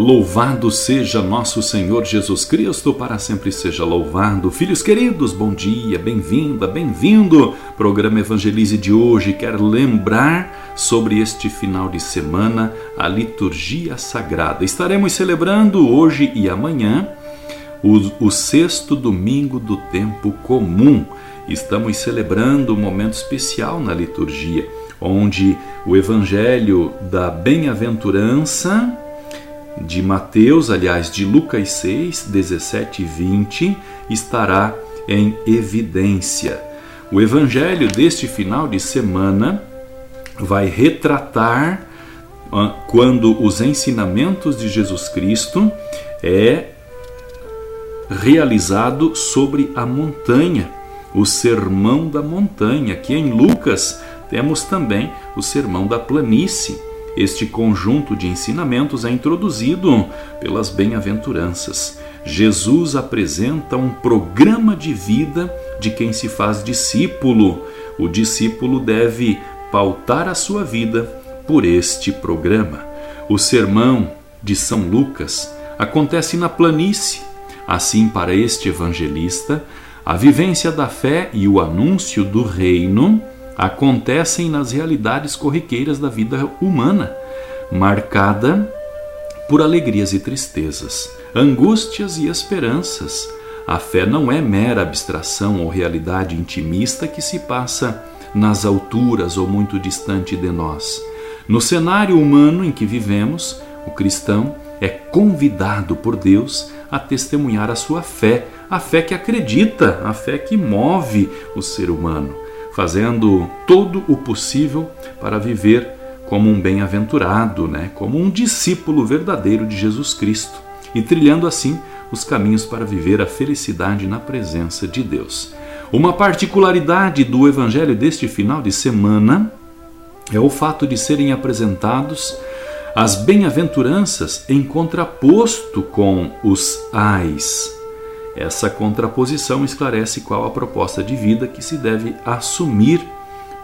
Louvado seja nosso Senhor Jesus Cristo, para sempre seja louvado. Filhos queridos, bom dia, bem-vinda, bem-vindo. Programa Evangelize de hoje quer lembrar sobre este final de semana a liturgia sagrada. Estaremos celebrando hoje e amanhã o, o sexto domingo do tempo comum. Estamos celebrando um momento especial na liturgia, onde o Evangelho da Bem-aventurança de Mateus, aliás, de Lucas 6, 17 e 20, estará em evidência. O evangelho deste final de semana vai retratar ah, quando os ensinamentos de Jesus Cristo é realizado sobre a montanha, o sermão da montanha, que em Lucas temos também o sermão da planície este conjunto de ensinamentos é introduzido pelas bem-aventuranças. Jesus apresenta um programa de vida de quem se faz discípulo. O discípulo deve pautar a sua vida por este programa. O sermão de São Lucas acontece na planície. Assim, para este evangelista, a vivência da fé e o anúncio do reino acontecem nas realidades corriqueiras da vida humana, marcada por alegrias e tristezas, angústias e esperanças. A fé não é mera abstração ou realidade intimista que se passa nas alturas ou muito distante de nós. No cenário humano em que vivemos, o cristão é convidado por Deus a testemunhar a sua fé, a fé que acredita, a fé que move o ser humano fazendo todo o possível para viver como um bem-aventurado, né? como um discípulo verdadeiro de Jesus Cristo e trilhando assim os caminhos para viver a felicidade na presença de Deus. Uma particularidade do evangelho deste final de semana é o fato de serem apresentados as bem-aventuranças em contraposto com os ais. Essa contraposição esclarece qual a proposta de vida que se deve assumir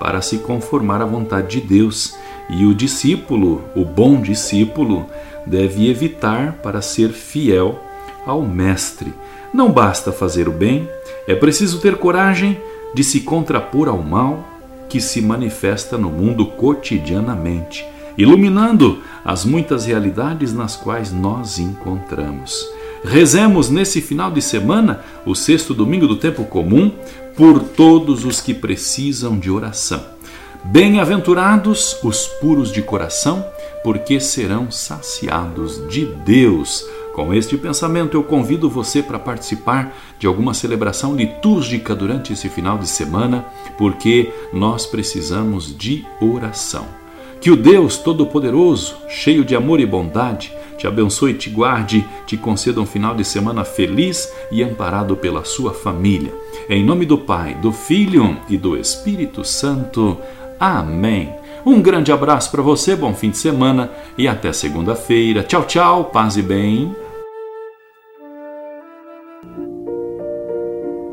para se conformar à vontade de Deus, e o discípulo, o bom discípulo, deve evitar para ser fiel ao Mestre. Não basta fazer o bem, é preciso ter coragem de se contrapor ao mal que se manifesta no mundo cotidianamente, iluminando as muitas realidades nas quais nos encontramos. Rezemos nesse final de semana, o sexto domingo do tempo comum, por todos os que precisam de oração. Bem-aventurados os puros de coração, porque serão saciados de Deus. Com este pensamento, eu convido você para participar de alguma celebração litúrgica durante esse final de semana, porque nós precisamos de oração. Que o Deus Todo-Poderoso, cheio de amor e bondade, te abençoe, te guarde, te conceda um final de semana feliz e amparado pela sua família. Em nome do Pai, do Filho e do Espírito Santo. Amém. Um grande abraço para você, bom fim de semana e até segunda-feira. Tchau, tchau, paz e bem.